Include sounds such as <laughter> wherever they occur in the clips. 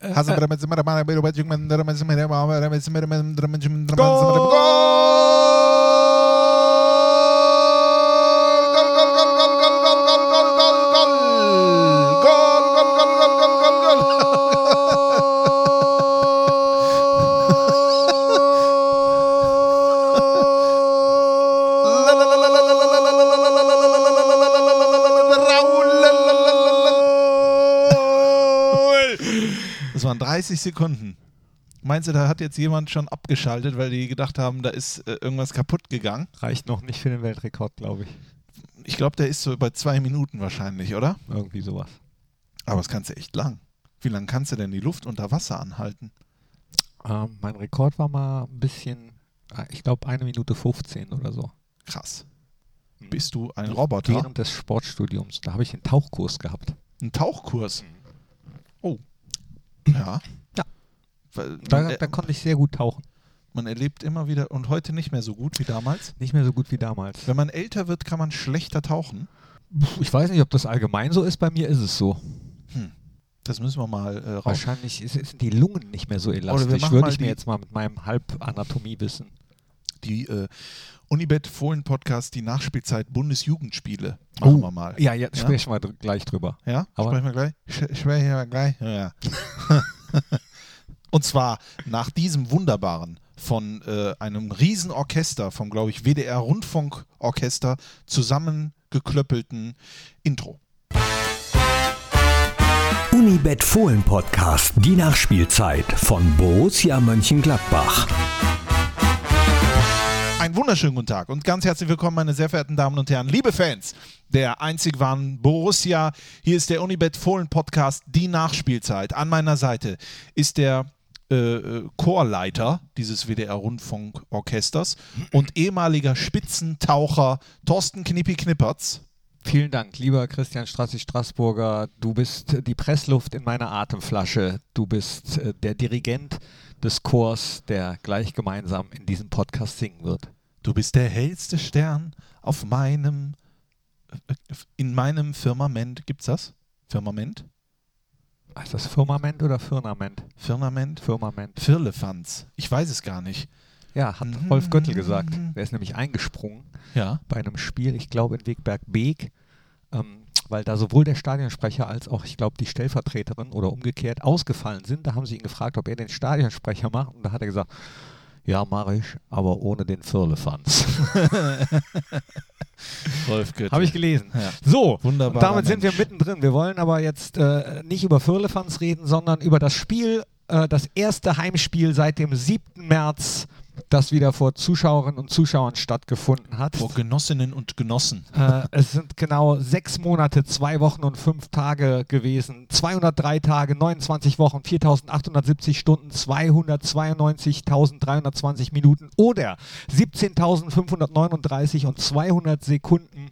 Das 30 Sekunden. Meinst du, da hat jetzt jemand schon abgeschaltet, weil die gedacht haben, da ist äh, irgendwas kaputt gegangen? Reicht noch nicht für den Weltrekord, glaube ich. Ich glaube, der ist so bei zwei Minuten wahrscheinlich, oder? Irgendwie sowas. Aber das kannst du echt lang. Wie lange kannst du denn die Luft unter Wasser anhalten? Ähm, mein Rekord war mal ein bisschen, äh, ich glaube, eine Minute 15 oder so. Krass. Bist du ein Roboter? Während des Sportstudiums. Da habe ich einen Tauchkurs gehabt. Ein Tauchkurs? Oh. Ja. Ja. Da, da konnte ich sehr gut tauchen. man erlebt immer wieder und heute nicht mehr so gut wie damals. Nicht mehr so gut wie damals. Wenn man älter wird, kann man schlechter tauchen. Ich weiß nicht, ob das allgemein so ist. Bei mir ist es so. Das müssen wir mal äh, raus. Wahrscheinlich sind die Lungen nicht mehr so wir elastisch. Würde ich mir jetzt mal mit meinem Halbanatomiewissen. Die äh, Unibet Fohlen Podcast, die Nachspielzeit Bundesjugendspiele. Machen wir mal. Oh. Ja, ja, sprechen wir dr gleich drüber. Ja? Aber- Sprechen wir gleich? Sch- Sprechen wir gleich? Ja. <laughs> <laughs> Und zwar nach diesem wunderbaren von äh, einem Riesenorchester, vom, glaube ich, WDR Rundfunkorchester zusammengeklöppelten Intro. Unibet Fohlen Podcast, die Nachspielzeit von Borussia Mönchengladbach. Einen wunderschönen guten Tag und ganz herzlich willkommen, meine sehr verehrten Damen und Herren, liebe Fans der einzig wahren Borussia. Hier ist der Unibet Fohlen Podcast, die Nachspielzeit. An meiner Seite ist der äh, äh, Chorleiter dieses WDR Rundfunkorchesters und ehemaliger Spitzentaucher Thorsten Knippi Knippertz. Vielen Dank, lieber Christian Strassi-Straßburger. Du bist die Pressluft in meiner Atemflasche. Du bist äh, der Dirigent des Chors, der gleich gemeinsam in diesem Podcast singen wird. Du bist der hellste Stern auf meinem, äh, in meinem Firmament. Gibt's das? Firmament? Ist das Firmament oder Firmament? Firmament? Firmament. Firlefanz. Ich weiß es gar nicht. Ja, hat Mhm. Rolf Göttl gesagt. Der ist nämlich eingesprungen Ja. bei einem Spiel, ich glaube in Wegberg-Beek, ähm, weil da sowohl der Stadionsprecher als auch, ich glaube, die Stellvertreterin oder umgekehrt ausgefallen sind. Da haben sie ihn gefragt, ob er den Stadionsprecher macht und da hat er gesagt, ja, mache ich, aber ohne den Firlefanz. <laughs> Rolf Götze. Habe ich gelesen. Ja. So, Wunderbarer und damit sind wir mittendrin. Wir wollen aber jetzt äh, nicht über Firlefanz reden, sondern über das Spiel, äh, das erste Heimspiel seit dem 7. März, das wieder vor Zuschauerinnen und Zuschauern stattgefunden hat. Vor Genossinnen und Genossen. Äh, es sind genau sechs Monate, zwei Wochen und fünf Tage gewesen. 203 Tage, 29 Wochen, 4870 Stunden, 292.320 Minuten oder 17.539 und 200 Sekunden,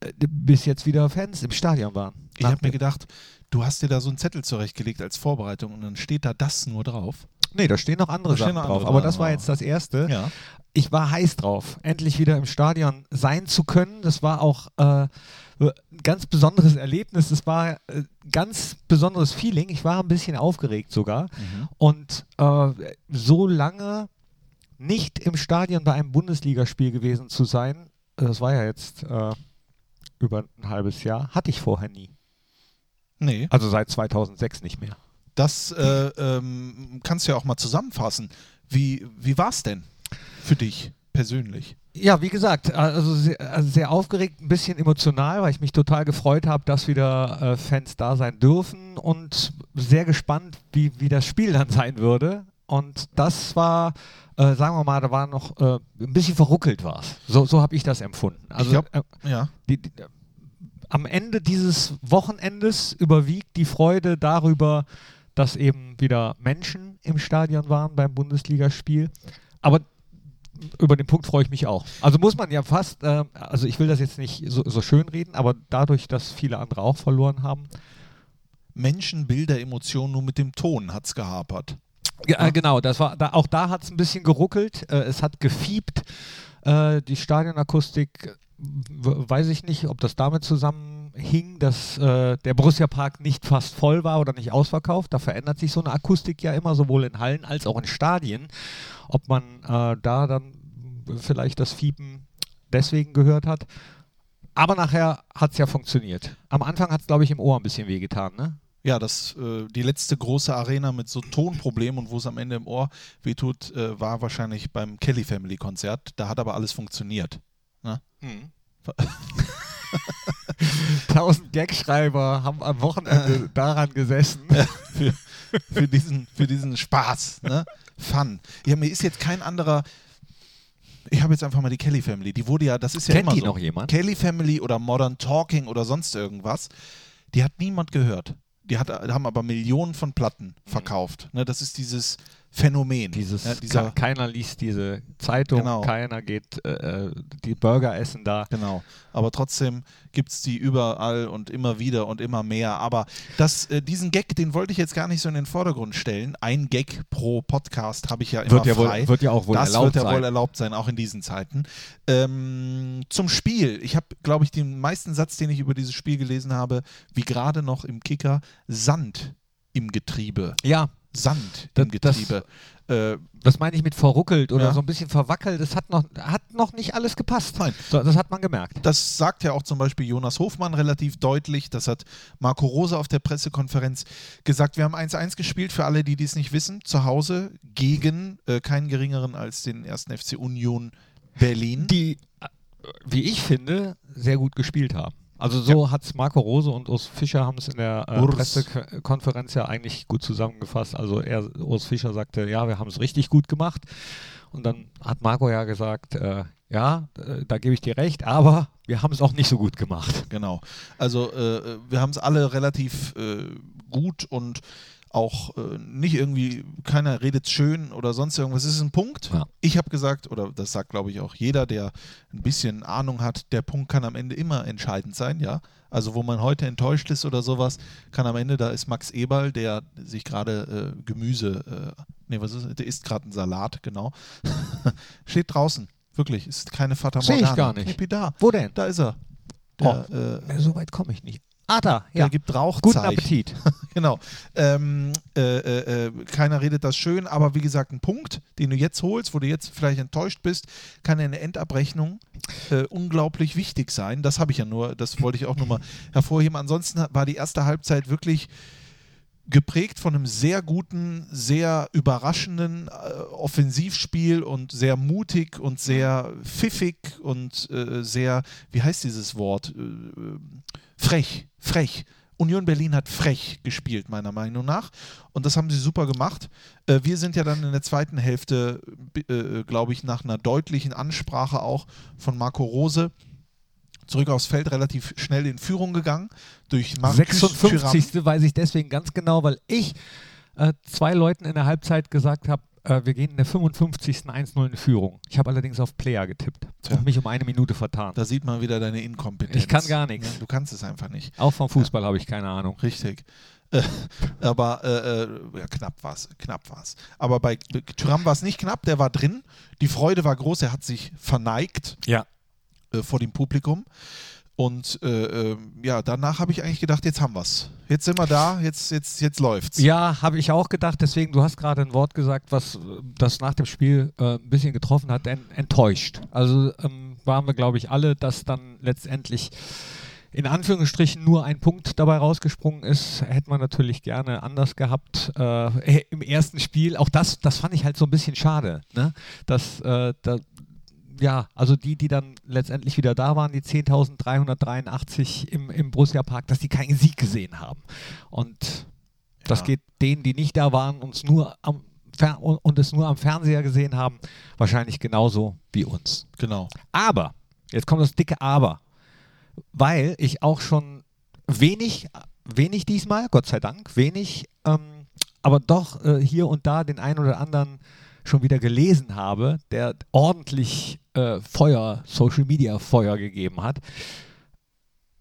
äh, bis jetzt wieder Fans im Stadion waren. Ich habe mir gedacht, du hast dir da so einen Zettel zurechtgelegt als Vorbereitung und dann steht da das nur drauf. Nee, da stehen noch andere stehen Sachen noch drauf. andere Aber Sachen das war jetzt das erste. Ja. ich war heiß drauf, endlich wieder im Stadion sein zu können. Das war auch äh, ein ganz besonderes Erlebnis. Es war ein ganz besonderes Feeling. Ich war ein bisschen aufgeregt sogar. Und äh, so lange nicht im Stadion bei einem Bundesligaspiel gewesen zu sein, das war ja jetzt äh, über ein halbes Jahr, hatte ich vorher nie. Nee, Also seit 2006 nicht mehr. Das äh, ähm, kannst du ja auch mal zusammenfassen. Wie, wie war es denn für dich persönlich? Ja, wie gesagt, also sehr, also sehr aufgeregt, ein bisschen emotional, weil ich mich total gefreut habe, dass wieder äh, Fans da sein dürfen und sehr gespannt, wie, wie das Spiel dann sein würde. Und das war, äh, sagen wir mal, da war noch äh, ein bisschen verruckelt war es. So, so habe ich das empfunden. Also glaub- äh, Ja. die, die, am Ende dieses Wochenendes überwiegt die Freude darüber, dass eben wieder Menschen im Stadion waren beim Bundesligaspiel. Aber über den Punkt freue ich mich auch. Also muss man ja fast, äh, also ich will das jetzt nicht so, so schön reden, aber dadurch, dass viele andere auch verloren haben. Menschen, Bilder, Emotionen, nur mit dem Ton hat es gehapert. Ja, genau, das war, da, auch da hat es ein bisschen geruckelt, äh, es hat gefiebt. Äh, die Stadionakustik, weiß ich nicht, ob das damit zusammenhängt, hing, dass äh, der Borussia Park nicht fast voll war oder nicht ausverkauft. Da verändert sich so eine Akustik ja immer, sowohl in Hallen als auch in Stadien. Ob man äh, da dann vielleicht das Fiepen deswegen gehört hat. Aber nachher hat es ja funktioniert. Am Anfang hat es, glaube ich, im Ohr ein bisschen wehgetan, ne? Ja, das, äh, die letzte große Arena mit so Tonproblemen und wo es am Ende im Ohr wehtut, äh, war wahrscheinlich beim Kelly Family Konzert. Da hat aber alles funktioniert. Ne? Mhm. <laughs> <laughs> Tausend Gagschreiber haben am Wochenende <laughs> daran gesessen. für, für, diesen, für diesen Spaß. Ne? Fun. Ja, mir ist jetzt kein anderer. Ich habe jetzt einfach mal die Kelly Family. Die wurde ja, das ist ja Kennt immer die so. noch jemand? Kelly Family oder Modern Talking oder sonst irgendwas. Die hat niemand gehört. Die hat, haben aber Millionen von Platten verkauft. Ne, das ist dieses Phänomen. Dieses, ja, dieser, ke- keiner liest diese Zeitung, Genau. keiner geht äh, äh, die Burger essen da. Genau. Aber trotzdem gibt es die überall und immer wieder und immer mehr. Aber das, äh, diesen Gag, den wollte ich jetzt gar nicht so in den Vordergrund stellen. Ein Gag pro Podcast habe ich ja immer Wird ja, wohl, wird ja auch wohl das erlaubt wird ja sein. wohl erlaubt sein, auch in diesen Zeiten. Ähm, zum Spiel. Ich habe, glaube ich, den meisten Satz, den ich über dieses Spiel gelesen habe, wie gerade noch im Kicker, Sand im Getriebe. ja, Sand Das- im Getriebe. Äh, das meine ich mit verruckelt oder Ja. so ein bisschen verwackelt. Das hat noch, hat noch nicht alles gepasst. Nein. So, das hat man gemerkt. Das sagt ja auch zum Beispiel Jonas Hofmann relativ deutlich. Das hat Marco Rose auf der Pressekonferenz gesagt. Wir haben 1-1 gespielt, für alle, die dies nicht wissen, zu Hause gegen äh, keinen geringeren als den ersten FC Union Berlin. Die, äh, wie ich finde, sehr gut gespielt haben. Also so hat es Marco Rose und Urs Fischer haben es in der äh. Pressekonferenz ja eigentlich gut zusammengefasst. Also er, Urs Fischer sagte, ja, wir haben es richtig gut gemacht. Und dann hat Marco ja gesagt, äh, ja, äh, da gebe ich dir recht, aber wir haben es auch nicht so gut gemacht. Genau. Also äh, wir haben es alle relativ äh, gut und auch äh, nicht irgendwie, keiner redet schön oder sonst irgendwas. Es ist ein Punkt. Ja. Ich habe gesagt, oder das sagt glaube ich auch jeder, der ein bisschen Ahnung hat, der Punkt kann am Ende immer entscheidend sein, ja. Also wo man heute enttäuscht ist oder sowas, kann am Ende, da ist Max Eberl, der sich gerade äh, Gemüse, äh, nee, was ist, der isst gerade einen Salat, genau. <laughs> Steht draußen. Wirklich, ist keine Fata Sehe ich Morgana. gar nicht. Knippi da. Wo denn? Da ist er. Der, äh, So weit komme ich nicht. Ah, da, der ja. gibt Rauchzeichen. Guten Appetit. <laughs> Genau. Ähm, äh, äh, äh, keiner redet das schön, aber wie gesagt, ein Punkt, den du jetzt holst, wo du jetzt vielleicht enttäuscht bist, kann in der Endabrechnung äh, unglaublich wichtig sein. Das habe ich ja nur, das wollte ich auch nur mal hervorheben. Ansonsten war die erste Halbzeit wirklich geprägt von einem sehr guten, sehr überraschenden äh, Offensivspiel und sehr mutig und sehr pfiffig und äh, sehr, wie heißt dieses Wort? Äh, äh, frech, frech. Union Berlin hat frech gespielt, meiner Meinung nach. Und das haben sie super gemacht. Äh, wir sind ja dann in der zweiten Hälfte, äh, glaube ich, nach einer deutlichen Ansprache auch von Marco Rose zurück aufs Feld relativ schnell in Führung gegangen. Durch Marcus Thuram. 56. weiß ich deswegen ganz genau, weil ich äh, zwei Leuten in der Halbzeit gesagt habe, äh, wir gehen in der 55. 1-0 in Führung. Ich habe allerdings auf Player getippt Tja. und mich um eine Minute vertan. Da sieht man wieder deine Inkompetenz. Ich kann gar nichts. Ja, Du kannst es einfach nicht. Auch vom Fußball habe ich keine Ahnung. Richtig. Äh, aber äh, äh, ja, knapp war es. Knapp war's. Aber bei Thuram war es nicht knapp, der war drin. Die Freude war groß, er hat sich verneigt Ja. Äh, vor dem Publikum. Und äh, äh, ja, danach habe ich eigentlich gedacht, jetzt haben wir es. Jetzt sind wir da, jetzt, jetzt, jetzt läuft's. Ja, habe ich auch gedacht. Deswegen, du hast gerade ein Wort gesagt, was äh, das nach dem Spiel äh, ein bisschen getroffen hat, en enttäuscht. Also ähm, waren wir, glaube ich, alle, dass dann letztendlich in Anführungsstrichen nur ein Punkt dabei rausgesprungen ist. Hätte man natürlich gerne anders gehabt äh, <laughs> im ersten Spiel. Auch das, das fand ich halt so ein bisschen schade. Ne? Dass, äh, da, ja, also die, die dann letztendlich wieder da waren, die 10.383 im, im Borussia Park, dass die keinen Sieg gesehen haben. Und das Ja. geht denen, die nicht da waren uns nur am und es nur am Fernseher gesehen haben, wahrscheinlich genauso wie uns. Genau. Aber, jetzt kommt das dicke Aber, weil ich auch schon wenig, wenig diesmal, Gott sei Dank, wenig, ähm, aber doch äh, hier und da den einen oder anderen schon wieder gelesen habe, der ordentlich äh, Feuer, Social Media Feuer gegeben hat,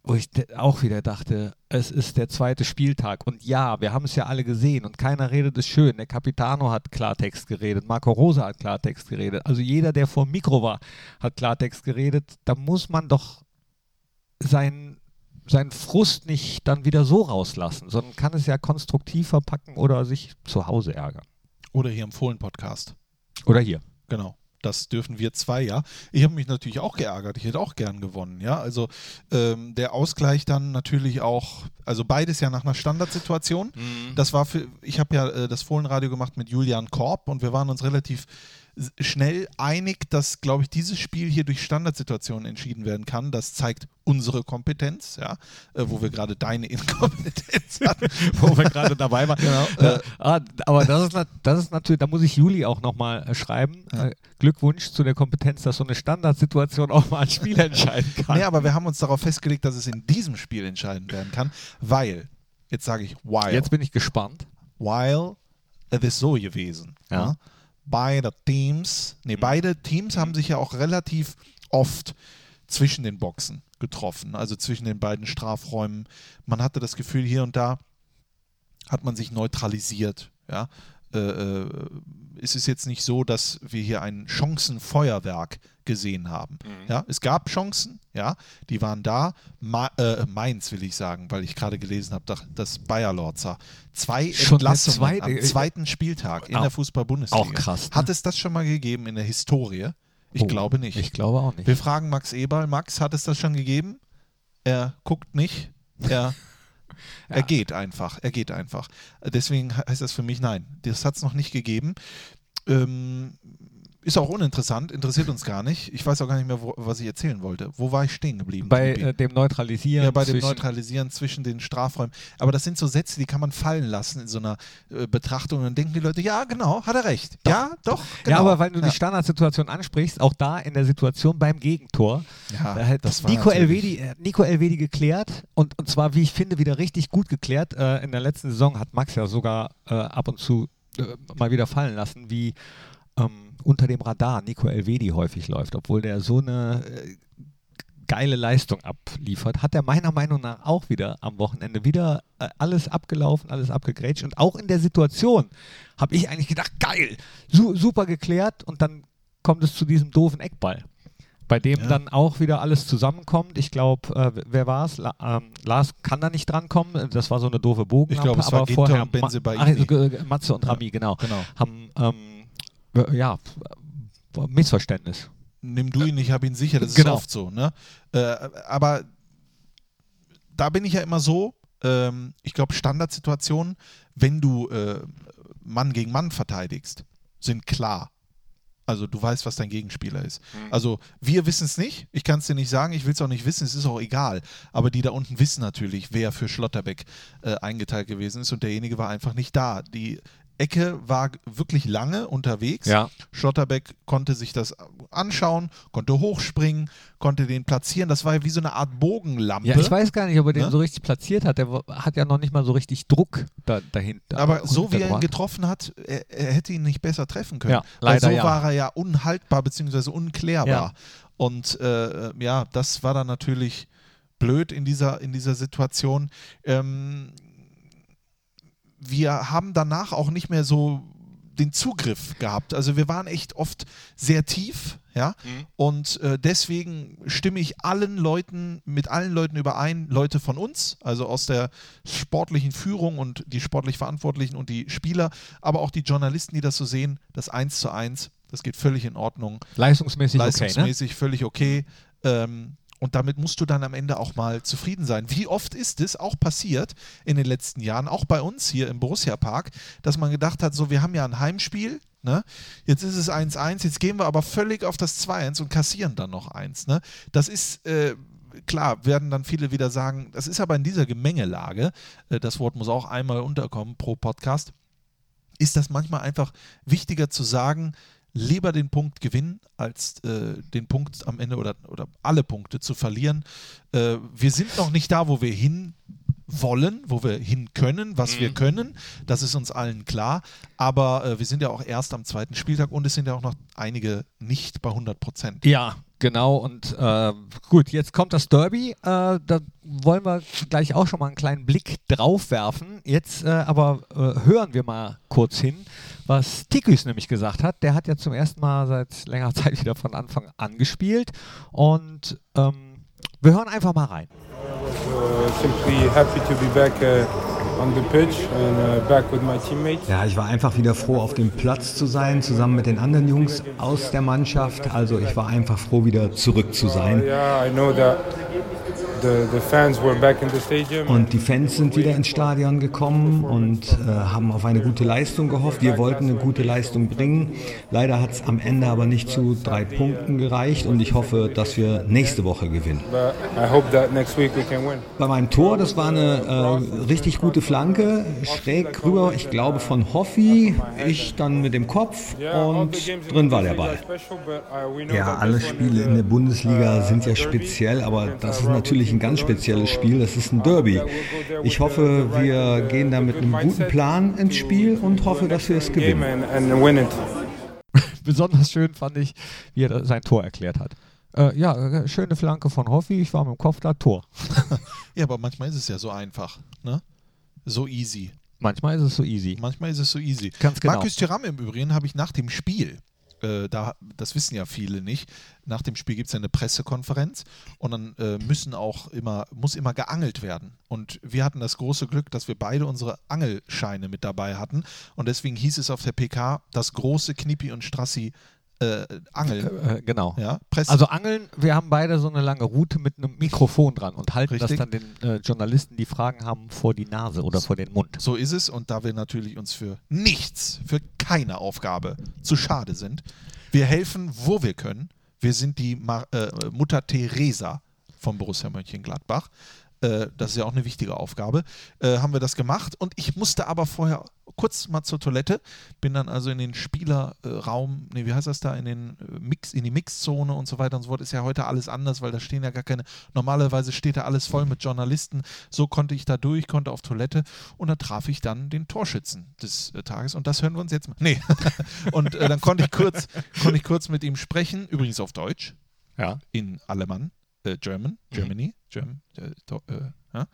wo ich auch wieder dachte, es ist der zweite Spieltag und ja, wir haben es ja alle gesehen und keiner redet es schön. Der Capitano hat Klartext geredet, Marco Rosa hat Klartext geredet, also jeder, der vor dem Mikro war, hat Klartext geredet. Da muss man doch sein seinen Frust nicht dann wieder so rauslassen, sondern kann es ja konstruktiv verpacken oder sich zu Hause ärgern. Oder hier im Fohlen-Podcast. Oder hier. Genau. Das dürfen wir zwei, ja. Ich habe mich natürlich auch geärgert. Ich hätte auch gern gewonnen, ja. Also ähm, der Ausgleich dann natürlich auch, also beides ja nach einer Standardsituation. Das war für, ich habe ja äh, das Fohlenradio gemacht mit Julian Korb und wir waren uns relativ schnell einig, dass, glaube ich, dieses Spiel hier durch Standardsituationen entschieden werden kann. Das zeigt unsere Kompetenz, ja, äh, wo wir gerade deine Inkompetenz <laughs> hatten. wo wir gerade dabei waren. Genau, Äh, ah, aber das ist, das ist natürlich, da muss ich Juli auch nochmal äh, schreiben. Ja. Äh, Glückwunsch zu der Kompetenz, dass so eine Standardsituation auch mal ein Spiel entscheiden kann. Nee, aber wir haben uns darauf festgelegt, dass es in diesem Spiel entscheiden werden kann, weil, jetzt sage ich, while. Jetzt bin ich gespannt. while es ist so gewesen. Ja. ne? Beide Teams, nee, beide Teams haben sich ja auch relativ oft zwischen den Boxen getroffen, also zwischen den beiden Strafräumen. Man hatte das Gefühl, hier und da hat man sich neutralisiert. Ja? Äh, äh, es ist jetzt nicht so, dass wir hier ein Chancenfeuerwerk gesehen haben. Ja, es gab Chancen, ja, die waren da. Ma äh, Mainz will ich sagen, weil ich gerade gelesen habe, dass- Bayer Lorzer zwei Schon Entlassungen zweite- am zweiten Spieltag in Auch- der Fußball-Bundesliga. auch krass, ne? Hat es das schon mal gegeben in der Historie? Ich Oh, glaube nicht. Ich glaube auch nicht. Wir fragen Max Eberl. Max, hat es das schon gegeben? Er guckt nicht. Er, <laughs> er geht einfach. Er geht einfach. Deswegen heißt das für mich nein. Das hat es noch nicht gegeben. Ähm, ist auch uninteressant, interessiert uns gar nicht. Ich weiß auch gar nicht mehr, wo, was ich erzählen wollte. Wo war ich stehen geblieben? bei äh, dem Neutralisieren. ja, bei dem zwischen- Neutralisieren zwischen den Strafräumen. Aber das sind so Sätze, die kann man fallen lassen in so einer äh, Betrachtung. Und dann denken die Leute, ja, genau, hat er recht. ja, doch, genau. Ja, aber weil du ja. die Standardsituation ansprichst, auch da in der Situation beim Gegentor, Ja, da hat das war Nico Elvedi, äh, Nico Elvedi geklärt und, und zwar, wie ich finde, wieder richtig gut geklärt. Äh, in der letzten Saison hat Max ja sogar äh, ab und zu äh, mal wieder fallen lassen, wie ähm, unter dem Radar Nico Elvedi häufig läuft, obwohl der so eine äh, geile Leistung abliefert, hat er meiner Meinung nach auch wieder am Wochenende wieder äh, alles abgelaufen, alles abgegrätscht und auch in der Situation habe ich eigentlich gedacht, geil, su super geklärt und dann kommt es zu diesem doofen Eckball, bei dem Ja. dann auch wieder alles zusammenkommt. Ich glaube, äh, wer war es? La ähm, Lars kann da nicht drankommen, das war so eine doofe Bogen. Ich glaube, es war Ginter vorher und Bensebaini. Ma also, äh, Matze und Rami, genau, Genau. haben ähm, äh, ja, äh, Missverständnis. nimm du ihn, ich habe ihn sicher. Das ist Genau. oft so. Ne? Äh, aber da bin ich ja immer so, ähm, ich glaube, Standardsituationen, wenn du äh, Mann gegen Mann verteidigst, sind klar. Also du weißt, was dein Gegenspieler ist. Also wir wissen es nicht, ich kann es dir nicht sagen, ich will es auch nicht wissen, es ist auch egal. Aber die da unten wissen natürlich, wer für Schlotterbeck äh, eingeteilt gewesen ist und derjenige war einfach nicht da. Die Ecke war wirklich lange unterwegs. Ja. Schlotterbeck konnte sich das anschauen, konnte hochspringen, konnte den platzieren. Das war wie so eine Art Bogenlampe. Ja, ich weiß gar nicht, ob er den Ne? so richtig platziert hat. Der hat ja noch nicht mal so richtig Druck da, dahinter. Aber so wie er ihn getroffen hat, er, er hätte ihn nicht besser treffen können. Ja, Weil leider so ja. war er ja unhaltbar bzw. unklärbar. Ja. Und äh, ja, das war dann natürlich blöd in dieser, in dieser Situation. Ähm, wir haben danach auch nicht mehr so den Zugriff gehabt. Also wir waren echt oft sehr tief, ja. Und äh, deswegen stimme ich allen Leuten, mit allen Leuten überein, Leute von uns, also aus der sportlichen Führung und die sportlich Verantwortlichen und die Spieler, aber auch die Journalisten, die das so sehen, das 1 zu 1, das geht völlig in Ordnung Leistungsmäßig, okay, ne? leistungsmäßig völlig okay. Ähm, und damit musst du dann am Ende auch mal zufrieden sein. Wie oft ist es auch passiert in den letzten Jahren, auch bei uns hier im Borussia Park, dass man gedacht hat, so wir haben ja ein Heimspiel, ne? jetzt ist es 1-1, jetzt gehen wir aber völlig auf das 2-1 und kassieren dann noch eins. Ne? Das ist... Äh, Klar, werden dann viele wieder sagen, das ist aber in dieser Gemengelage, äh, das Wort muss auch einmal unterkommen pro Podcast, ist das manchmal einfach wichtiger zu sagen, lieber den Punkt gewinnen, als äh, den Punkt am Ende oder, oder alle Punkte zu verlieren. Äh, wir sind noch nicht da, wo wir hin wollen, wo wir hin können, was wir können. Das ist uns allen klar. Aber äh, wir sind ja auch erst am zweiten Spieltag und es sind ja auch noch einige nicht bei 100 Prozent. Ja, genau. Und äh, gut, jetzt kommt das Derby. Äh, da wollen wir gleich auch schon mal einen kleinen Blick drauf werfen. Jetzt äh, aber äh, hören wir mal kurz hin, was Tikus nämlich gesagt hat. Der hat ja zum ersten Mal seit längerer <laughs> Zeit wieder von Anfang an gespielt. Und ähm, wir hören einfach mal rein. simply happy to be back uh, uh. Ja, ich war einfach wieder froh, auf dem Platz zu sein, zusammen mit den anderen Jungs aus der Mannschaft. Also ich war einfach froh, wieder zurück zu sein. Uh, yeah, I know that the, the fans were back in the stadium. Und die Fans sind wieder ins Stadion gekommen und äh, haben auf eine gute Leistung gehofft. Wir wollten eine gute Leistung bringen. Leider hat es am Ende aber nicht zu drei Punkten gereicht und ich hoffe, dass wir nächste Woche gewinnen. But I hope that next week we can win. Bei meinem Tor, das war eine äh, richtig gute Flanke, schräg rüber, ich glaube von Hoffi, ich dann mit dem Kopf und drin war der Ball. uh, Ja, alle Spiele in der Bundesliga sind ja speziell, aber das ist natürlich ein ganz spezielles Spiel. Das ist ein Derby. Ich hoffe, wir gehen da mit einem guten Plan ins Spiel und hoffe, dass wir es gewinnen. and, and win it. Besonders schön fand ich, wie er sein Tor erklärt hat. Äh, ja, äh, schöne Flanke von Hoffi, ich war mit dem Kopf da, Tor. <laughs> Ja, aber manchmal ist es ja so einfach, ne? So easy. Manchmal ist es so easy. Manchmal ist es so easy. Ganz genau. Markus Thuram im Übrigen habe ich nach dem Spiel, äh, da, das wissen ja viele nicht, nach dem Spiel gibt es ja eine Pressekonferenz und dann äh, müssen auch immer, muss immer geangelt werden. Und wir hatten das große Glück, dass wir beide unsere Angelscheine mit dabei hatten. Und deswegen hieß es auf der PK, das große Knippi und Strassi äh, Angeln. Äh, genau. Ja. Also Angeln, wir haben beide so eine lange Route mit einem Mikrofon dran und halten Richtig. das dann den äh, Journalisten, die Fragen haben, vor die Nase oder vor den Mund. So ist es und da wir natürlich uns für nichts, für keine Aufgabe zu schade sind, wir helfen, wo wir können. Wir sind die Ma äh, Mutter Teresa von Borussia Mönchengladbach. Äh, das ist ja auch eine wichtige Aufgabe. Äh, haben wir das gemacht und ich musste aber vorher kurz mal zur Toilette, bin dann also in den Spielerraum, nee, wie heißt das da, in den äh, Mix, in die Mixzone und so weiter und so fort. Ist ja heute alles anders, weil da stehen ja gar keine, normalerweise steht da alles voll mit Journalisten. So konnte ich da durch, konnte auf Toilette und da traf ich dann den Torschützen des äh, Tages und das hören wir uns jetzt mal. Nee. <laughs> und äh, dann konnte ich kurz, konnte ich kurz mit ihm sprechen, übrigens auf Deutsch, Ja. in Alemann, äh, German, Germany, German, äh, do, äh, ja.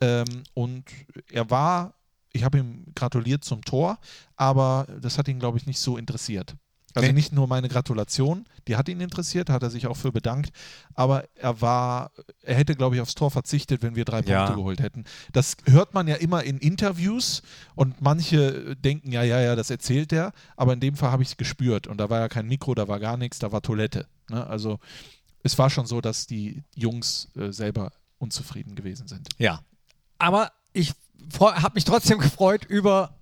ähm, und er war, ich habe ihm gratuliert zum Tor, aber das hat ihn, glaube ich, nicht so interessiert. Also Nee. nicht nur meine Gratulation, die hat ihn interessiert, hat er sich auch für bedankt, aber er war, er hätte, glaube ich, aufs Tor verzichtet, wenn wir drei Ja. Punkte geholt hätten. Das hört man ja immer in Interviews und manche denken, ja, ja, ja, das erzählt er, aber in dem Fall habe ich es gespürt und da war ja kein Mikro, da war gar nichts, da war Toilette. Ne? Also es war schon so, dass die Jungs äh, selber unzufrieden gewesen sind. Ja. Aber ich habe mich trotzdem gefreut über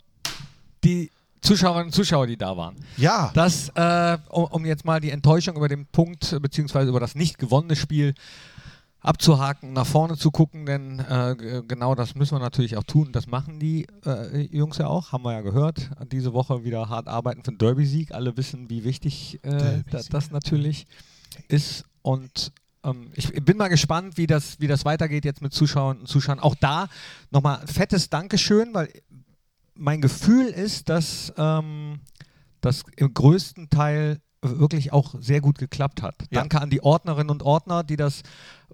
die Zuschauerinnen und Zuschauer, die da waren. Ja, Das, äh, um, um jetzt mal die Enttäuschung über den Punkt, beziehungsweise über das nicht gewonnene Spiel abzuhaken, nach vorne zu gucken, denn äh, genau das müssen wir natürlich auch tun. Das machen die äh, Jungs ja auch, haben wir ja gehört. Diese Woche wieder hart arbeiten für den Derby-Sieg. Alle wissen, wie wichtig äh, Derby-Sieg. das natürlich ist. Und ähm, ich bin mal gespannt, wie das, wie das weitergeht jetzt mit Zuschauern und Zuschauern. Auch da nochmal ein fettes Dankeschön, weil mein Gefühl ist, dass ähm, das im größten Teil wirklich auch sehr gut geklappt hat. Ja. Danke an die Ordnerinnen und Ordner, die das,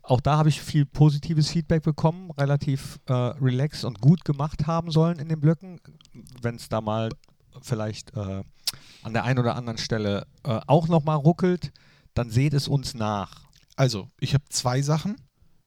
auch da habe ich viel positives Feedback bekommen, relativ äh, relaxed und gut gemacht haben sollen in den Blöcken. Wenn es da mal vielleicht äh, an der einen oder anderen Stelle äh, auch nochmal ruckelt, dann seht es uns nach. also ich habe zwei Sachen,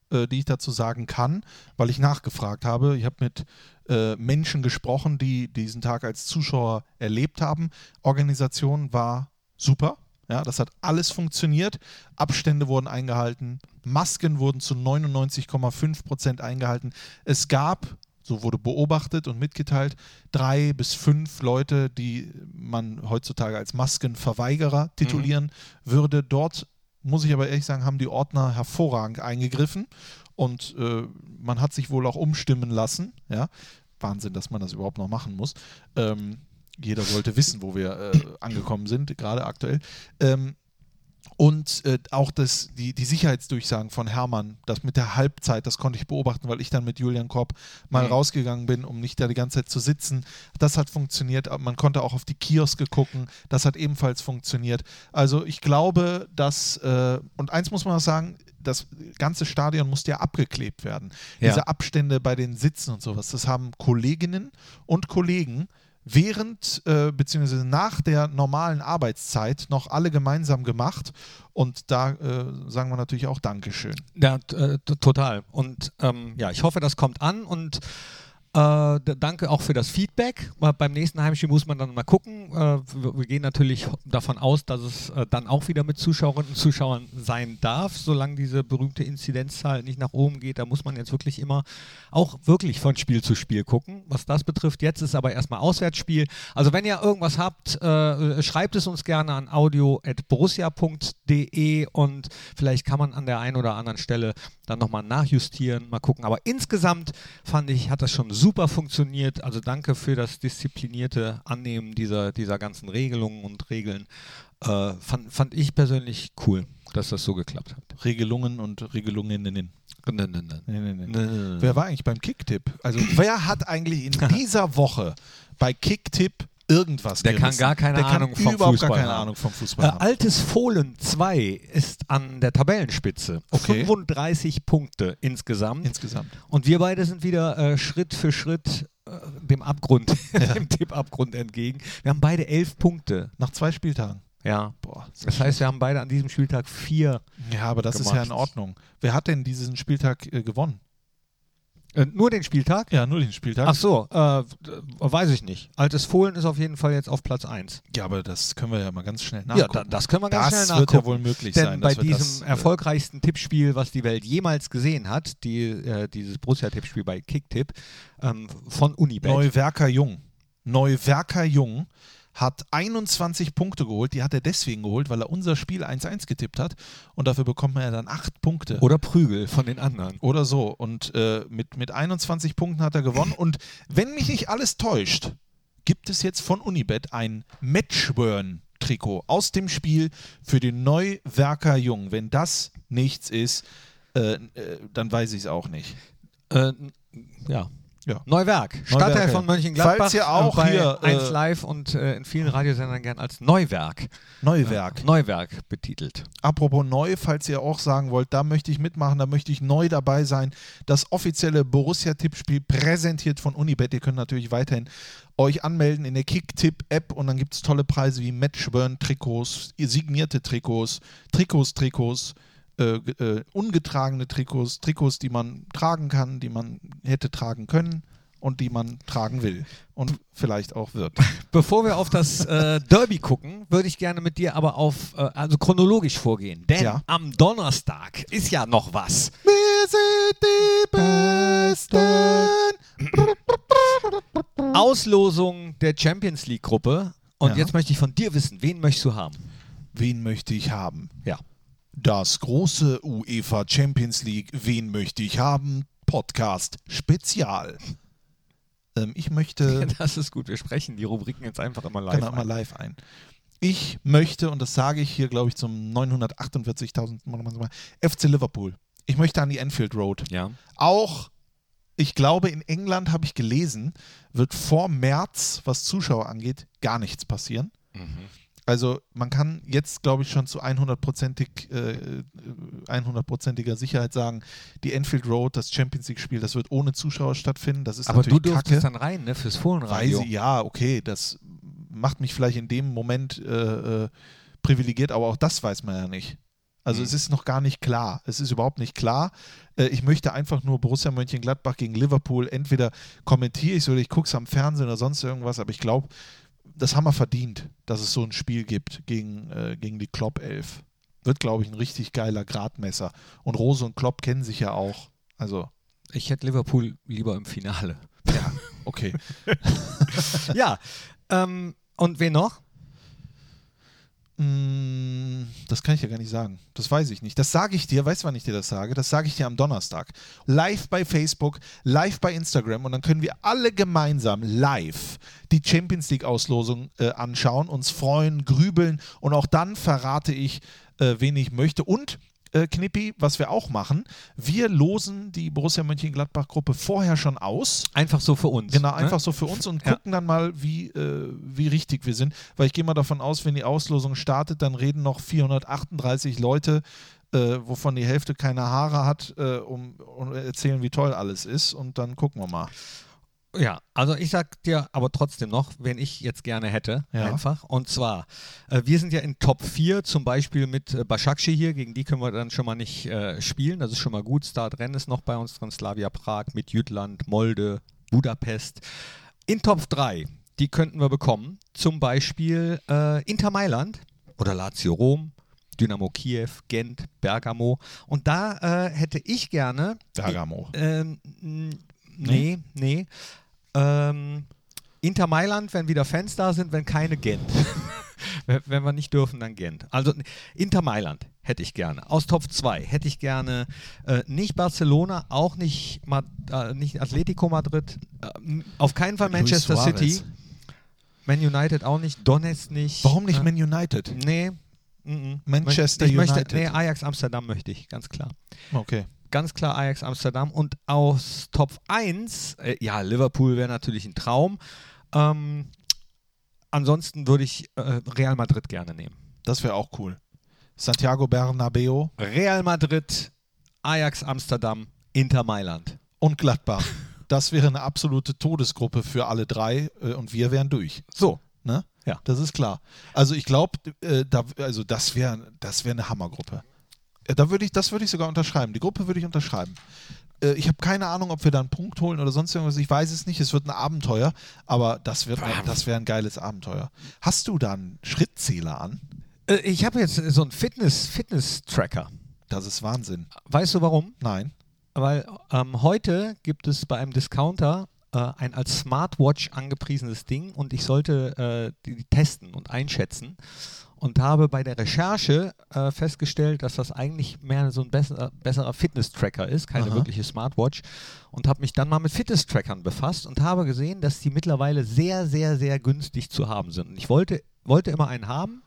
äh, die ich dazu sagen kann, weil ich nachgefragt habe. Ich habe mit äh, Menschen gesprochen, die diesen Tag als Zuschauer erlebt haben. Organisation war super. Ja, das hat alles funktioniert. Abstände wurden eingehalten. Masken wurden zu 99,5 Prozent eingehalten. Es gab, so wurde beobachtet und mitgeteilt, drei bis fünf Leute, die man heutzutage als Maskenverweigerer titulieren würde. Dort muss ich aber ehrlich sagen, haben die Ordner hervorragend eingegriffen und äh, man hat sich wohl auch umstimmen lassen. Ja? Wahnsinn, dass man das überhaupt noch machen muss. Ähm, jeder sollte wissen, wo wir äh, angekommen sind, gerade aktuell. Ähm, und äh, auch das, die, die Sicherheitsdurchsagen von Hermann, das mit der Halbzeit, das konnte ich beobachten, weil ich dann mit Julian Korb mal Mhm. rausgegangen bin, um nicht da die ganze Zeit zu sitzen. Das hat funktioniert. Aber Man konnte auch auf die Kioske gucken. Das hat ebenfalls funktioniert. Also ich glaube, dass, äh, und eins muss man auch sagen, das ganze Stadion musste ja abgeklebt werden. Ja. Diese Abstände bei den Sitzen und sowas, das haben Kolleginnen und Kollegen während äh, bzw. nach der normalen Arbeitszeit noch alle gemeinsam gemacht. Und da äh, sagen wir natürlich auch Dankeschön. Ja, äh, total. Und ähm, ja, ich hoffe, das kommt an und äh, danke auch für das Feedback. Beim nächsten Heimspiel muss man dann mal gucken. Äh, wir, gehen natürlich davon aus, dass es äh, dann auch wieder mit Zuschauerinnen und Zuschauern sein darf, solange diese berühmte Inzidenzzahl nicht nach oben geht. Da muss man jetzt wirklich immer auch wirklich von Spiel zu Spiel gucken. Was das betrifft, jetzt ist aber erstmal Auswärtsspiel. Also wenn ihr irgendwas habt, äh, schreibt es uns gerne an audio.borussia.de und vielleicht kann man an der einen oder anderen Stelle dann nochmal nachjustieren, mal gucken. Aber insgesamt fand ich, hat das schon super funktioniert. Also danke für das disziplinierte Annehmen dieser, dieser ganzen Regelungen und Regeln. Äh, fand, fand ich persönlich cool, dass das so geklappt hat. Regelungen und Regelungen. Nee, nee, nee. Wer war eigentlich beim Kicktipp? Also <clears throat> wer hat eigentlich in dieser Woche bei Kicktipp irgendwas Der kann gar keine Der Ahnung vom überhaupt Fußball gar keine haben. Ahnung vom Fußball Äh. Altes Fohlen 2 ist an der Tabellenspitze. Okay. 35 Punkte insgesamt. Insgesamt. Und wir beide sind wieder äh, Schritt für Schritt äh, dem Abgrund, <laughs> <laughs> dem Tippabgrund entgegen. Wir haben beide elf Punkte. Nach zwei Spieltagen. Ja. Boah. Das heißt, wir haben beide an diesem Spieltag vier. Ja, aber das ist ja in gemacht. Ordnung. Wer hat denn diesen Spieltag äh, gewonnen? Äh, nur den Spieltag? Ja, nur den Spieltag. Ach so, äh, weiß ich nicht. Altes Fohlen ist auf jeden Fall jetzt auf Platz 1. Ja, aber das können wir ja mal ganz schnell Ja, nachgucken. da, das können wir ganz das schnell wird nachgucken. ja wohl möglich Denn sein. bei diesem das, äh, erfolgreichsten Tippspiel, was die Welt jemals gesehen hat, die, äh, dieses Borussia-Tippspiel bei Kicktipp ähm, von Unibet. Neuwerker Jung. Neuwerker Jung hat 21 Punkte geholt. Die hat er deswegen geholt, weil er unser Spiel 1-1 getippt hat. Und dafür bekommt er dann 8 Punkte. Oder Prügel von den anderen. Oder so. Und äh, mit, mit 21 Punkten hat er gewonnen. Und wenn mich nicht alles täuscht, gibt es jetzt von Unibet ein Matchburn-Trikot aus dem Spiel für den Neuwerker Jung. Wenn das nichts ist, äh, äh, dann weiß ich es auch nicht. Äh, ja. Ja. Neuwerk, Stadtteil von. Mönchengladbach. Falls ihr auch äh, bei hier, äh, 1 Live und äh, in vielen Radiosendern gern als Neuwerk. Neuwerk. Neuwerk betitelt. Apropos neu, falls ihr auch sagen wollt, da möchte ich mitmachen, da möchte ich neu dabei sein. Das offizielle Borussia-Tippspiel präsentiert von Unibet. Ihr könnt natürlich weiterhin euch anmelden in der Kick-Tipp-App und dann gibt es tolle Preise wie Matchburn-Trikots, signierte Trikots, Trikots, Trikots, äh, äh, ungetragene Trikots, Trikots, die man tragen kann, die man hätte tragen können und die man tragen will und vielleicht auch wird. <laughs> Bevor wir auf das äh, Derby gucken, würde ich gerne mit dir aber auf, äh, also chronologisch vorgehen. Denn Ja. am Donnerstag ist ja noch was. Wir sind die Besten. Auslosung der Champions League Gruppe. Und Ja. jetzt möchte ich von dir wissen, wen möchtest du haben? Wen möchte ich haben? Ja. Das große UEFA Champions League Wen möchte ich haben? Podcast Spezial. Ähm, ich möchte <laughs> Das ist gut. Wir sprechen die Rubriken jetzt einfach immer live. genau, ein. live ein. Ich möchte, und das sage ich hier, glaube ich, zum 948.000 Mal, FC Liverpool. Ich möchte an die Enfield Road. Ja. Auch, ich glaube, in England habe ich gelesen, wird vor März, was Zuschauer angeht, gar nichts passieren. Also man kann jetzt, glaube ich, schon zu 100%ig, äh, 100%iger Sicherheit sagen, die Enfield Road, das Champions League-Spiel, das wird ohne Zuschauer stattfinden. Das ist Aber du natürlich durftest kacke. dann rein, ne? Fürs Weiß Fohlenradio. ich, ja, okay, das macht mich vielleicht in dem Moment äh, äh, privilegiert, aber auch das weiß man ja nicht. Also Mhm. es ist noch gar nicht klar. Es ist überhaupt nicht klar. Äh, ich möchte einfach nur Borussia Mönchengladbach gegen Liverpool. Entweder kommentiere ich es oder ich gucke es am Fernsehen oder sonst irgendwas, aber ich glaube, das haben wir verdient, dass es so ein Spiel gibt gegen, äh, gegen die Klopp 11. Wird, glaube ich, ein richtig geiler Gradmesser. Und Rose und Klopp kennen sich ja auch. Also, Ich hätte Liverpool lieber im Finale. ja, okay. <laughs> ja. Ähm, und wen noch? Mm, Das kann ich ja gar nicht sagen. Das weiß ich nicht. Das sage ich dir, weißt du, wann ich dir das sage? Das sage ich dir am Donnerstag. Live bei Facebook, live bei Instagram und dann können wir alle gemeinsam live die Champions League-Auslosung äh, anschauen, uns freuen, grübeln und auch dann verrate ich, äh, wen ich möchte. Und äh, Knippi, was wir auch machen, wir losen die Borussia Mönchengladbach-Gruppe vorher schon aus. Einfach so für uns. Genau, ne? einfach so für uns und Ja. gucken dann mal, wie, äh, wie richtig wir sind. Weil ich gehe mal davon aus, wenn die Auslosung startet, dann reden noch 438 Leute, äh, wovon die Hälfte keine Haare hat, äh, um, und erzählen, wie toll alles ist. Und dann gucken wir mal. Ja, also ich sag dir aber trotzdem noch, wen ich jetzt gerne hätte, Ja. einfach. Und zwar, äh, wir sind ja in Top 4, zum Beispiel mit äh, Başakşehir hier, gegen die können wir dann schon mal nicht äh, spielen. Das ist schon mal gut. Start Rennes ist noch bei uns drin, Slavia Prag, mit Jütland, Molde, Budapest. In Top 3, die könnten wir bekommen. Zum Beispiel äh, Inter Mailand oder Lazio Rom, Dynamo Kiew, Gent, Bergamo. Und da äh, hätte ich gerne Bergamo. ähm, n- nee, nee. Ähm, Inter Mailand, wenn wieder Fans da sind, wenn keine Gent. <laughs> wenn wir nicht dürfen, dann Gent. Also Inter Mailand hätte ich gerne. Aus Top 2 hätte ich gerne äh, nicht Barcelona, auch nicht, Ma äh, nicht Atletico Madrid, äh, auf keinen Fall Manchester. City, Man United auch nicht, Donetsk nicht. Warum nicht äh, Man United? Nee. mhm. Manchester ich möchte, United. Nee, Ajax Amsterdam möchte ich, ganz klar Okay. Ganz klar Ajax Amsterdam. Und aus Top 1, äh, ja, Liverpool wäre natürlich ein Traum. Ähm, ansonsten würde ich äh, Real Madrid gerne nehmen. Das wäre auch cool. Santiago Bernabeo Real Madrid, Ajax Amsterdam, Inter Mailand. und Gladbach. <laughs> Das wäre eine absolute Todesgruppe für alle drei äh, und wir wären durch. So. Ne? Ja. Das ist klar. Also ich glaube, äh, da, also das wäre das wär eine Hammergruppe. Da würde ich, das würde ich sogar unterschreiben. Die Gruppe würde ich unterschreiben. Äh, ich habe keine Ahnung, ob wir da einen Punkt holen oder sonst irgendwas. Ich weiß es nicht. Es wird ein Abenteuer, aber das wird, das wäre ein geiles Abenteuer. Hast du da einen Schrittzähler an? Äh, ich habe jetzt so einen Fitness- Fitness-Tracker. Das ist Wahnsinn. weißt du warum? Nein. Weil ähm, heute gibt es bei einem Discounter äh, ein als Smartwatch angepriesenes Ding und ich sollte äh, die, die testen und einschätzen und habe bei der Recherche äh, festgestellt, dass das eigentlich mehr so ein besser, besserer Fitness-Tracker ist, keine Aha. wirkliche Smartwatch und habe mich dann mal mit Fitness-Trackern befasst und habe gesehen, dass die mittlerweile sehr, sehr, sehr günstig zu haben sind. Und ich wollte, wollte immer einen haben,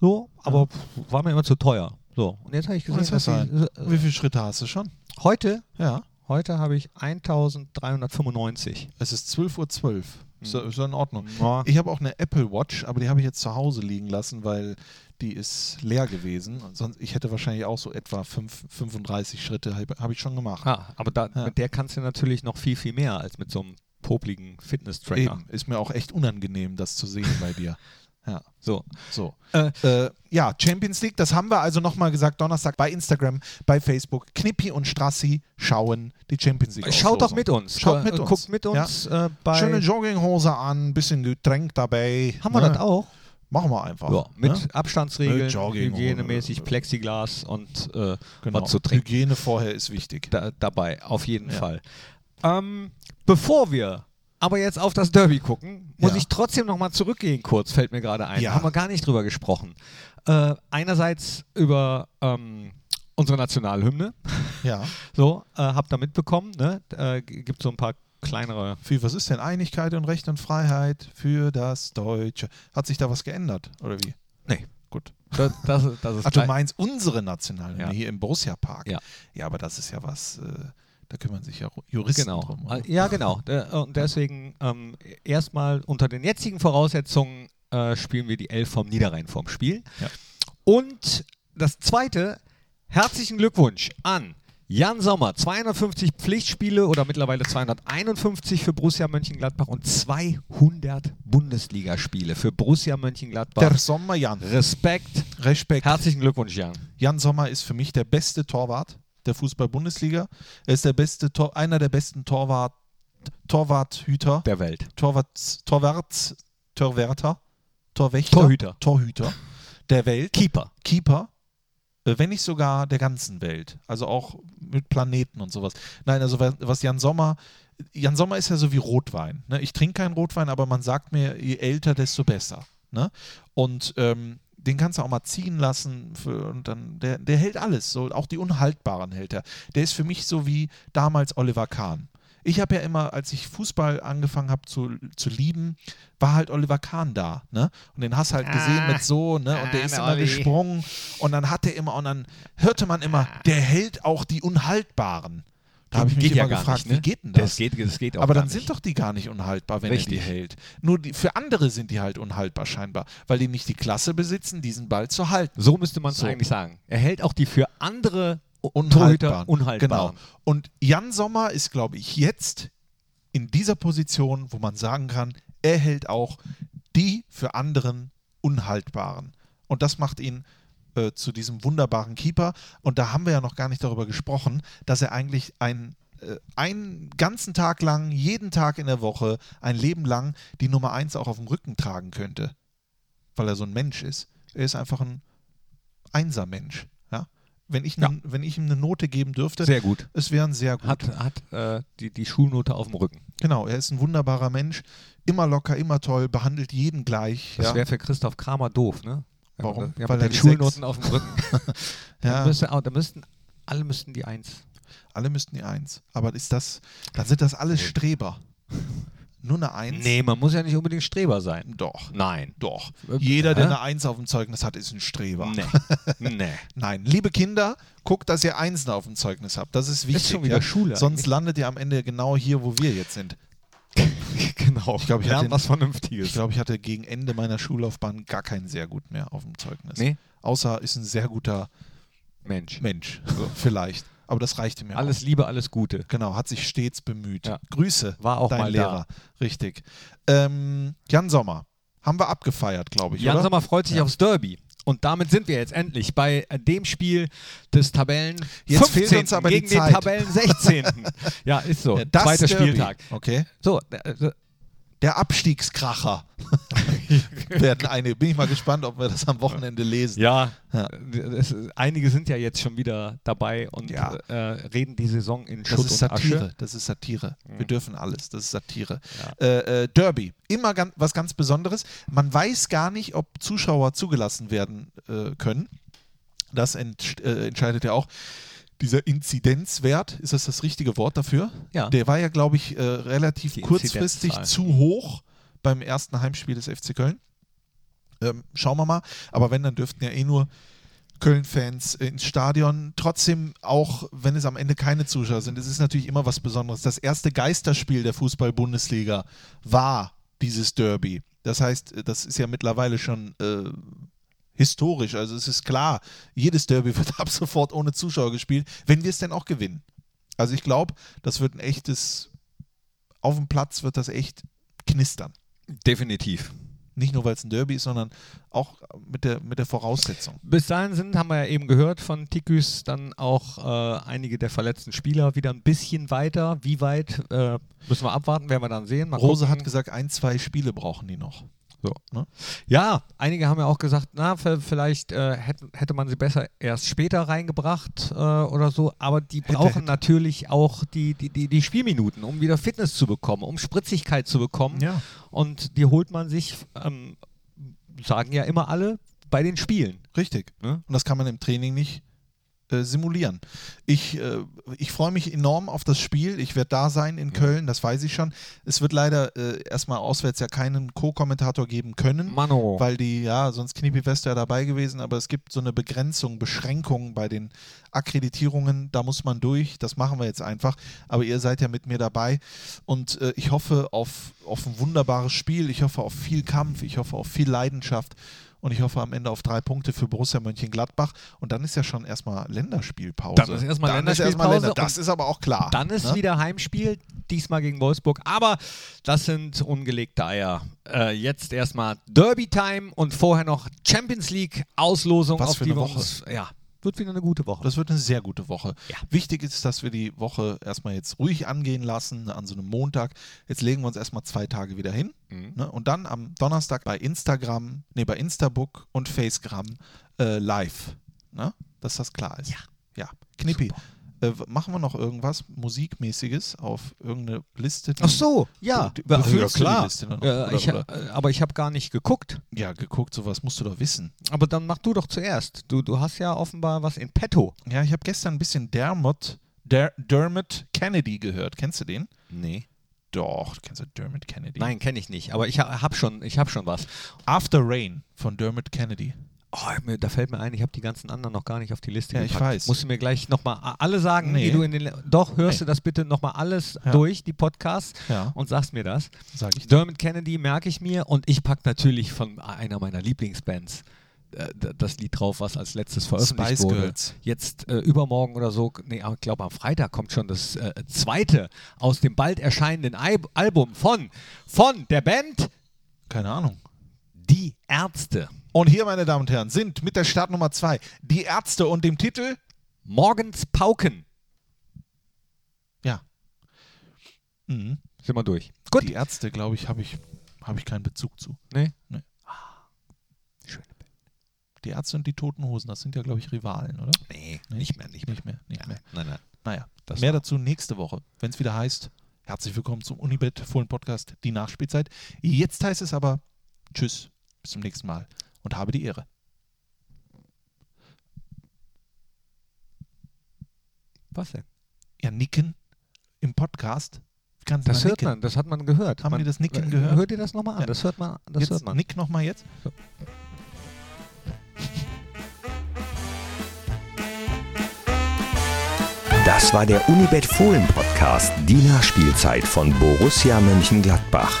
so, aber pff, war mir immer zu teuer. So, und jetzt habe ich gesehen, dass das die, äh, Wie viele Schritte hast du schon? heute Ja. Heute habe ich 1395. Es ist 12.12 Uhr. Ist, ja- ist ja in Ordnung. Ja. Ich habe auch eine Apple Watch, aber die habe ich jetzt zu Hause liegen lassen, weil die ist leer gewesen. Sonst, ich hätte wahrscheinlich auch so etwa fünf, 35 Schritte, habe hab ich schon gemacht. Ah, aber da, Ja. mit der kannst du natürlich noch viel, viel mehr als mit so einem popligen Fitness-Tracker. Ist mir auch echt unangenehm, das zu sehen bei dir. <laughs> Ja, So. so. Äh, Äh, ja, Champions League, das haben wir also nochmal gesagt, Donnerstag bei Instagram, bei Facebook. Knippi und Strassi schauen die Champions League Schaut doch Auslosung. mit uns. Schaut Gu- mit äh, uns. Guckt mit Ja. uns äh, bei. Schöne Jogginghose an, bisschen Getränk dabei. haben wir ne? das auch? Machen wir einfach. Ja, mit ne? Abstandsregeln, Mit Jogging- hygienemäßig Plexiglas und äh, Genau. was zu trinken Hygiene vorher ist wichtig. da, dabei, auf jeden Ja. Fall. Ähm, bevor wir aber jetzt auf das Derby gucken, muss Ja. ich trotzdem nochmal zurückgehen, kurz, fällt mir gerade ein. Ja. Haben wir gar nicht drüber gesprochen. Äh, einerseits über ähm, unsere Nationalhymne. Ja. <laughs> So, äh, habt ihr mitbekommen, ne? Äh, gibt so ein paar kleinere. Für was ist denn Einigkeit und Recht und Freiheit für das Deutsche? Hat sich da was geändert, oder wie? Nee. Gut. Das, das, ist- das ist Ach, du meinst unsere Nationalhymne Ja. hier im Borussia Park? Ja. Ja, aber das ist ja was, äh, da kümmern sich ja Juristen Genau. drum. oder? Ja, genau. Und deswegen ähm, erstmal unter den jetzigen Voraussetzungen äh, spielen wir die Elf vom Niederrhein vorm Spiel. Ja. Und das zweite, herzlichen Glückwunsch an Jan Sommer. 250 Pflichtspiele oder mittlerweile 251 für Borussia Mönchengladbach und 200 Bundesligaspiele für Borussia Mönchengladbach. Der Sommer Jan. Respekt. Respekt. Herzlichen Glückwunsch, Jan. Jan Sommer ist für mich der beste Torwart der Fußball-Bundesliga. Er ist der beste Tor, einer der besten Torwart, Torwarthüter. Der Welt. Torwart, Torwart, Torwärter, Torwächter, Torhüter. Torhüter der Welt, Keeper. Keeper, äh, wenn nicht sogar der ganzen Welt, also auch mit Planeten und sowas. Nein, also was- was Jan Sommer, Jan Sommer ist ja so wie Rotwein. Ne? Ich trinke keinen Rotwein, aber man sagt mir, je älter, desto besser. Ne? Und ähm, den kannst du auch mal ziehen lassen für, und dann, der, der hält alles, so auch die Unhaltbaren hält er. Der ist für mich so wie damals Oliver Kahn. Ich habe ja immer, als ich Fußball angefangen habe zu, zu lieben, war halt Oliver Kahn da, ne? Und den hast halt gesehen mit so, ne? Und der ah, ist der immer Olli. gesprungen und dann hat er immer, und dann hörte man immer, der hält auch die Unhaltbaren. Da habe ich mich ja immer gefragt, nicht, ne? wie geht denn das? Das geht, das geht auch Aber dann sind doch die gar nicht unhaltbar, wenn er Richtig. die hält. Nur die, für andere sind die halt unhaltbar scheinbar, weil die nicht die Klasse besitzen, diesen Ball zu halten. So müsste man es So. eigentlich sagen. Er hält auch die für andere Unhaltbar. Unhaltbar. Genau. Und Jan Sommer ist, glaube ich, jetzt in dieser Position, wo man sagen kann, er hält auch die für anderen unhaltbaren. Und das macht ihn äh, zu diesem wunderbaren Keeper. Und da haben wir ja noch gar nicht darüber gesprochen, dass er eigentlich ein äh, einen ganzen Tag lang, jeden Tag in der Woche, ein Leben lang die Nummer 1 auch auf dem Rücken tragen könnte. Weil er so ein Mensch ist. Er ist einfach ein Einser-Mensch. Ja? Wenn, ich ne, wenn ich ihm eine Note geben dürfte, Sehr gut. es wäre ein sehr gut. Hat, hat äh, die, die Schulnote auf dem Rücken. Genau, er ist ein wunderbarer Mensch. Immer locker, immer toll, behandelt jeden gleich. Das ja. wäre für Christoph Kramer doof, ne? Warum? Ja, Weil mit er den die Schulnoten auf dem Rücken. <laughs> <laughs> Ja. da, müsste, da müssten, alle müssten die Eins. Alle müssten die Eins. Aber ist das, dann sind das alles Streber. Nur eine Eins? Nee, man muss ja nicht unbedingt Streber sein. Doch. Nein. Doch. Jeder, der eine Eins auf dem Zeugnis hat, ist ein Streber. Nee. <laughs> nee. Nein, liebe Kinder, guckt, dass ihr Einsen auf dem Zeugnis habt. Das ist wichtig. schon wieder ja? Schule Sonst eigentlich. landet ihr am Ende genau hier, wo wir jetzt sind. <laughs> genau. Ich glaub, ich hatte- was Vernünftiges. Ich glaube, ich hatte gegen Ende meiner Schullaufbahn gar keinen sehr gut mehr auf dem Zeugnis. Nee. Außer ist ein sehr guter Mensch. Mensch. <laughs> Vielleicht. Aber das reichte mir Alles auch. Liebe, alles Gute. Genau, hat sich stets bemüht. Ja. Grüße. War auch dein mal Lehrer. Richtig. Ähm, Jan Sommer. Haben wir abgefeiert, glaube ich. Jan oder? Sommer freut sich Ja. aufs Derby. Und damit sind wir jetzt endlich bei äh, dem Spiel des Tabellen Jetzt fehlt 15. uns aber die gegen den Zeit. Tabellen 16. <laughs> ja, ist so. Das Zweiter Derby. Spieltag. Okay. So, äh, Der Abstiegskracher. Werden eine. Bin ich mal gespannt, ob wir das am Wochenende lesen. ja, Ja. Es, einige sind ja jetzt schon wieder dabei und Ja. äh, reden die Saison in Das Schutt ist und Satire. Asche. Das ist Satire. Wir dürfen alles. Das ist Satire. Ja. Äh, äh, Derby. Immer ganz, was ganz Besonderes. Man weiß gar nicht, ob Zuschauer zugelassen werden äh, können. Das ent, äh, entscheidet ja auch dieser Inzidenzwert. Ist das das richtige Wort dafür? Ja. Der war ja, glaube ich, äh, relativ Die kurzfristig zu hoch beim ersten Heimspiel des FC Köln. Ähm, schauen wir mal. Aber wenn, dann dürften ja eh nur Köln-Fans ins Stadion. Trotzdem, auch wenn es am Ende keine Zuschauer sind, es ist natürlich immer was Besonderes. Das erste Geisterspiel der Fußball-Bundesliga war dieses Derby. Das heißt, das ist ja mittlerweile schon äh, historisch. Also es ist klar, jedes Derby <laughs> wird ab sofort ohne Zuschauer gespielt, wenn wir es denn auch gewinnen. Also ich glaube, das wird ein echtes, auf dem Platz wird das echt knistern. Definitiv. Nicht nur, weil es ein Derby ist, sondern auch mit der, mit der Voraussetzung. Bis dahin sind, haben wir ja eben gehört von Tiküs, dann auch äh, einige der verletzten Spieler wieder ein bisschen weiter. Wie weit äh, müssen wir abwarten, werden wir dann sehen. Mal Rose gucken. hat gesagt, ein, zwei Spiele brauchen die noch. So. Ne? Ja, einige haben ja auch gesagt, na, vielleicht äh, hätte, hätte man sie besser erst später reingebracht äh, oder so, aber die Hätte, brauchen hätte. natürlich auch die, die, die, die Spielminuten, um wieder Fitness zu bekommen, um Spritzigkeit zu bekommen. Ja. Und die holt man sich, ähm, sagen ja immer alle, bei den Spielen. Richtig. Ne? Und das kann man im Training nicht äh, simulieren. Ich, äh, ich freue mich enorm auf das Spiel. Ich werde da sein in Köln, das weiß ich schon. Es wird leider äh, erstmal auswärts ja keinen Co-Kommentator geben können. Mano. Weil die, ja, sonst Knipi West ja dabei gewesen, aber es gibt so eine Begrenzung, Beschränkung bei den Akkreditierungen, da muss man durch, das machen wir jetzt einfach, aber ihr seid ja mit mir dabei und äh, ich hoffe auf, auf ein wunderbares Spiel, ich hoffe auf viel Kampf, ich hoffe auf viel Leidenschaft und ich hoffe am Ende auf drei Punkte für Borussia Mönchengladbach und dann ist ja schon erstmal Länderspielpause. Dann ist erstmal Dann ist Länderspielpause Länder- Das ist aber auch klar. Dann ist ne? wieder Heimspiel, diesmal gegen Wolfsburg. Aber das sind ungelegte Eier. Äh, jetzt erstmal Derby-Time und vorher noch Champions League-Auslosung, auf die wir Woche. uns. Ja, wird wieder eine gute Woche. Das wird eine sehr gute Woche. Ja. Wichtig ist, dass wir die Woche erstmal jetzt ruhig angehen lassen, an so einem Montag. Jetzt legen wir uns erstmal zwei Tage wieder hin. Mhm. Ne? Und dann am Donnerstag bei Instagram, nee, bei Instabook und Facegram äh, live. Ne? Dass das klar ist. Ja. Ja. Knippi. Äh, machen wir noch irgendwas Musikmäßiges auf irgendeine Liste? Ach so, ja. Du- du- ja, du klar. Liste dann noch, Äh, oder- ich, oder? äh, aber ich habe gar nicht geguckt. Ja, geguckt, sowas musst du doch wissen. Aber dann mach du doch zuerst. Du, du hast ja offenbar was in petto. Ja, ich habe gestern ein bisschen Dermot, Der, Dermot Kennedy gehört. Kennst du den? Nee. Doch, du kennst ja Dermot Kennedy. Nein, kenne ich nicht. Aber ich ha- hab schon, ich hab schon was. After Rain von Dermot Kennedy. Oh, da fällt mir ein, ich habe die ganzen anderen noch gar nicht auf die Liste Ja, ich gepackt. weiß. Musst du mir gleich nochmal alle sagen, Nee. die du in den. Doch, hörst Nee. du das bitte nochmal alles Ja. durch, die Podcasts, Ja. und sagst mir das. Sag ich dir. Dermot Kennedy merke ich mir und ich packe natürlich von einer meiner Lieblingsbands äh, das Lied drauf, was als letztes veröffentlicht Spice wurde. Girls. Jetzt äh, übermorgen oder so, nee, ich glaube am Freitag kommt schon das äh, zweite aus dem bald erscheinenden Al Album von, von der Band Keine Ahnung. Die Ärzte. Und hier, meine Damen und Herren, sind mit der Startnummer 2 die Ärzte und dem Titel, Morgens Pauken. ja, mhm. Sind wir durch. Gut. die Ärzte, glaube ich, habe ich, hab ich keinen Bezug zu. Nee? Nee. Schöne Band. Die Ärzte und die Toten Hosen, das sind ja, glaube ich, Rivalen, oder? Nee, nicht mehr, nicht mehr. Nicht mehr, nicht mehr. Nein, nein. Naja, Das mehr war- dazu nächste Woche, wenn es wieder heißt, herzlich willkommen zum Unibet Fohlen Podcast, die Nachspielzeit. Jetzt heißt es aber, tschüss, bis zum nächsten Mal und habe die Ehre. Was denn? Ja, Nicken im Podcast. Kannst Das da hört nicken? man, das hat man gehört. Haben man, die das Nicken gehört? Hört ihr das nochmal an? Ja. Das hört man. Das jetzt hört man. Nick nochmal jetzt. Das war der Unibet Fohlen Podcast, die Nachspielzeit von Borussia Mönchengladbach.